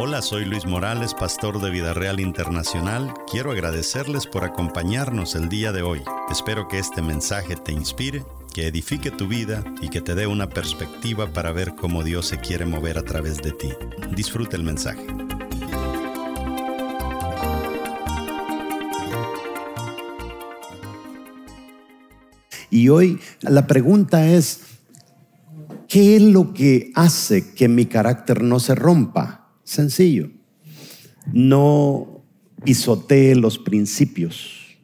Hola, soy Luis Morales, pastor de Vida Real Internacional. Quiero agradecerles por acompañarnos el día de hoy. Espero que este mensaje te inspire, que edifique tu vida y que te dé una perspectiva para ver cómo Dios se quiere mover a través de ti. Disfruta el mensaje. Y hoy la pregunta es, ¿qué es lo que hace que mi carácter no se rompa? Sencillo. No pisotee los principios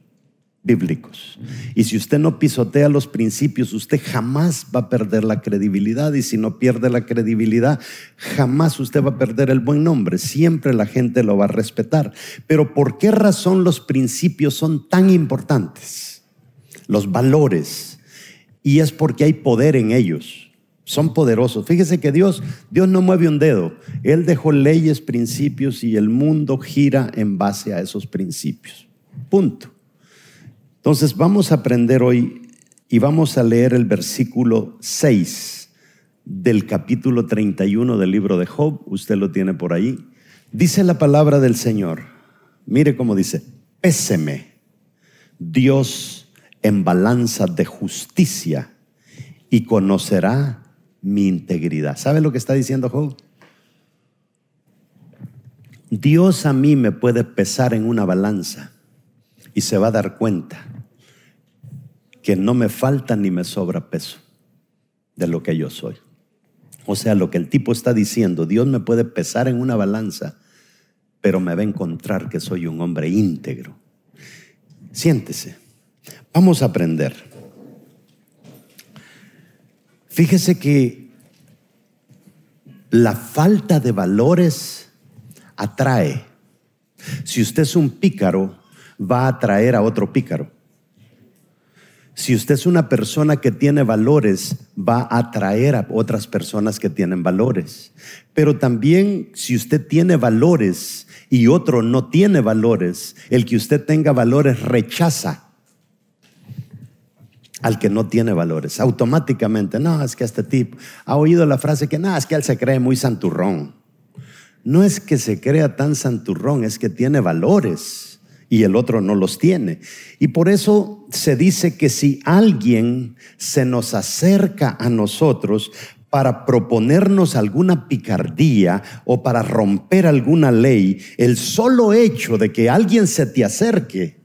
bíblicos. Y si usted no pisotea los principios, usted jamás va a perder la credibilidad. Y si no pierde la credibilidad, jamás usted va a perder el buen nombre. Siempre la gente lo va a respetar. Pero ¿por qué razón los principios son tan importantes? los valores, y es porque hay poder en ellos. Son poderosos. Fíjese que Dios, Dios no mueve un dedo. Él dejó leyes, principios y el mundo gira en base a esos principios. Punto. Entonces vamos a aprender hoy y vamos a leer el versículo 6 del capítulo 31 del libro de Job. Usted lo tiene por ahí. Dice la palabra del Señor. Mire cómo dice, péseme. Dios en balanza de justicia y conocerá mi integridad. ¿Sabe lo que está diciendo Job? Dios a mí me puede pesar en una balanza y se va a dar cuenta que no me falta ni me sobra peso de lo que yo soy. O sea, lo que el tipo está diciendo, Dios me puede pesar en una balanza, pero me va a encontrar que soy un hombre íntegro. Siéntese. Vamos a aprender. Fíjese que la falta de valores atrae. Si usted es un pícaro, va a atraer a otro pícaro. Si usted es una persona que tiene valores, va a atraer a otras personas que tienen valores. Pero también si usted tiene valores y otro no tiene valores, el que usted tenga valores rechaza al que no tiene valores. Automáticamente, no, es que este tipo ha oído la frase que, no, es que él se cree muy santurrón. No es que se crea tan santurrón, es que tiene valores y el otro no los tiene. Y por eso se dice que si alguien se nos acerca a nosotros para proponernos alguna picardía o para romper alguna ley, el solo hecho de que alguien se te acerque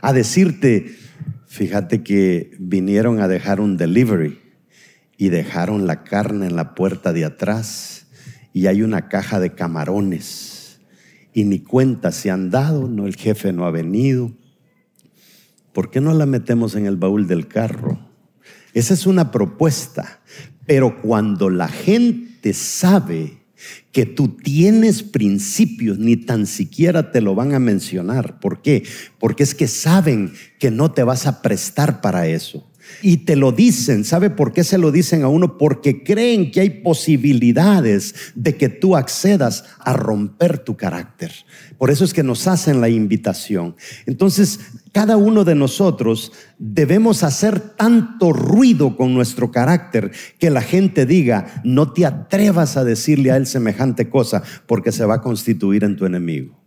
a decirte, Fíjate que vinieron a dejar un delivery y dejaron la carne en la puerta de atrás y hay una caja de camarones y ni cuenta se han dado, no el jefe no ha venido. ¿Por qué no la metemos en el baúl del carro? Esa es una propuesta, pero cuando la gente sabe que tú tienes principios, ni tan siquiera te lo van a mencionar. ¿Por qué? Porque es que saben que no te vas a prestar para eso. Y te lo dicen, ¿sabe por qué se lo dicen a uno? Porque creen que hay posibilidades de que tú accedas a romper tu carácter. Por eso es que nos hacen la invitación. Entonces, cada uno de nosotros debemos hacer tanto ruido con nuestro carácter que la gente diga, no te atrevas a decirle a él semejante cosa porque se va a constituir en tu enemigo.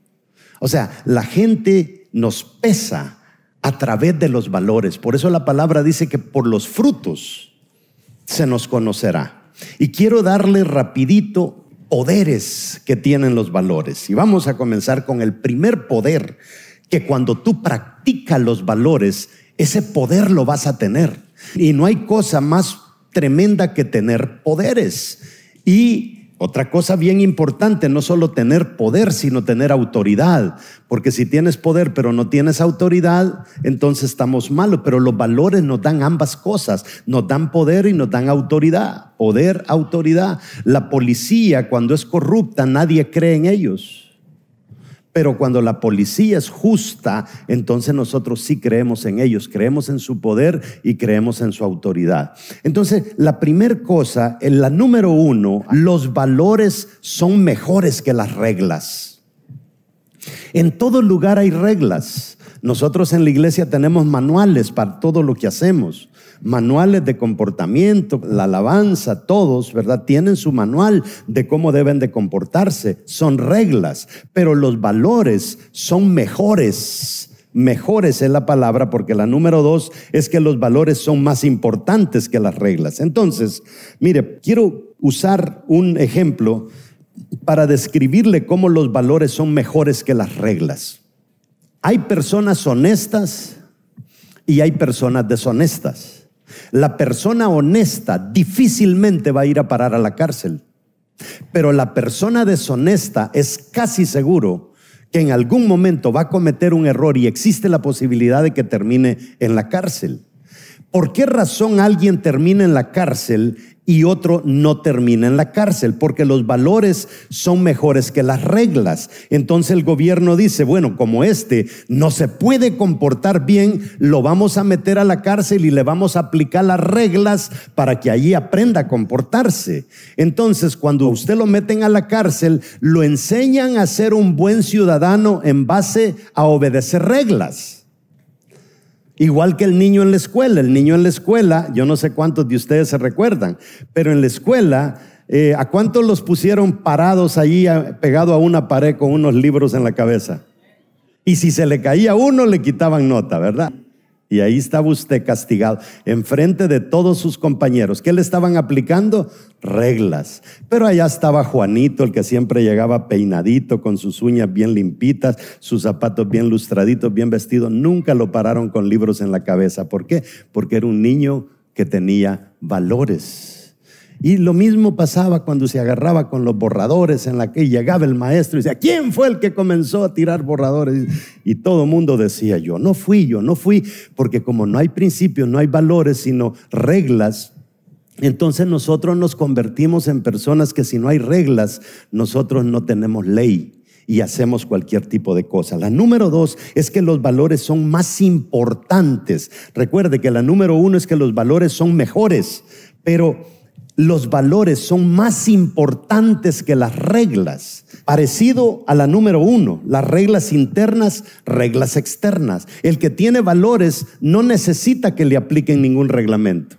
O sea, la gente nos pesa a través de los valores. Por eso la palabra dice que por los frutos se nos conocerá. Y quiero darle rapidito poderes que tienen los valores. Y vamos a comenzar con el primer poder, que cuando tú practicas los valores, ese poder lo vas a tener. Y no hay cosa más tremenda que tener poderes. Y otra cosa bien importante, no solo tener poder, sino tener autoridad. Porque si tienes poder pero no tienes autoridad, entonces estamos malos. Pero los valores nos dan ambas cosas. Nos dan poder y nos dan autoridad. Poder, autoridad. La policía cuando es corrupta, nadie cree en ellos. Pero cuando la policía es justa, entonces nosotros sí creemos en ellos, creemos en su poder y creemos en su autoridad. Entonces, la primera cosa, en la número uno, los valores son mejores que las reglas. En todo lugar hay reglas. Nosotros en la iglesia tenemos manuales para todo lo que hacemos manuales de comportamiento, la alabanza, todos, ¿verdad? Tienen su manual de cómo deben de comportarse. Son reglas, pero los valores son mejores. Mejores es la palabra porque la número dos es que los valores son más importantes que las reglas. Entonces, mire, quiero usar un ejemplo para describirle cómo los valores son mejores que las reglas. Hay personas honestas y hay personas deshonestas. La persona honesta difícilmente va a ir a parar a la cárcel, pero la persona deshonesta es casi seguro que en algún momento va a cometer un error y existe la posibilidad de que termine en la cárcel. ¿Por qué razón alguien termina en la cárcel y otro no termina en la cárcel, porque los valores son mejores que las reglas. Entonces el gobierno dice, bueno, como este no se puede comportar bien, lo vamos a meter a la cárcel y le vamos a aplicar las reglas para que allí aprenda a comportarse. Entonces, cuando usted lo meten a la cárcel, lo enseñan a ser un buen ciudadano en base a obedecer reglas. Igual que el niño en la escuela. El niño en la escuela, yo no sé cuántos de ustedes se recuerdan, pero en la escuela, eh, ¿a cuántos los pusieron parados allí pegado a una pared con unos libros en la cabeza? Y si se le caía uno, le quitaban nota, ¿verdad? Y ahí estaba usted castigado, enfrente de todos sus compañeros. ¿Qué le estaban aplicando? Reglas. Pero allá estaba Juanito, el que siempre llegaba peinadito, con sus uñas bien limpitas, sus zapatos bien lustraditos, bien vestidos. Nunca lo pararon con libros en la cabeza. ¿Por qué? Porque era un niño que tenía valores. Y lo mismo pasaba cuando se agarraba con los borradores en la que llegaba el maestro y decía, ¿quién fue el que comenzó a tirar borradores? Y todo mundo decía, yo no fui, yo no fui, porque como no hay principios, no hay valores, sino reglas, entonces nosotros nos convertimos en personas que si no hay reglas, nosotros no tenemos ley y hacemos cualquier tipo de cosa. La número dos es que los valores son más importantes. Recuerde que la número uno es que los valores son mejores, pero los valores son más importantes que las reglas. Parecido a la número uno, las reglas internas, reglas externas. El que tiene valores no necesita que le apliquen ningún reglamento.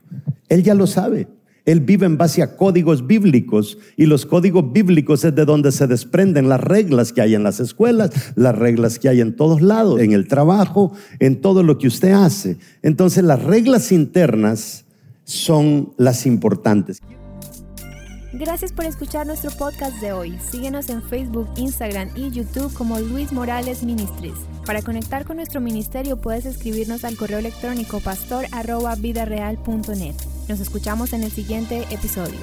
Él ya lo sabe. Él vive en base a códigos bíblicos y los códigos bíblicos es de donde se desprenden las reglas que hay en las escuelas, las reglas que hay en todos lados, en el trabajo, en todo lo que usted hace. Entonces las reglas internas son las importantes. Gracias por escuchar nuestro podcast de hoy. Síguenos en Facebook, Instagram y YouTube como Luis Morales Ministries. Para conectar con nuestro ministerio puedes escribirnos al correo electrónico pastor.vidareal.net. Nos escuchamos en el siguiente episodio.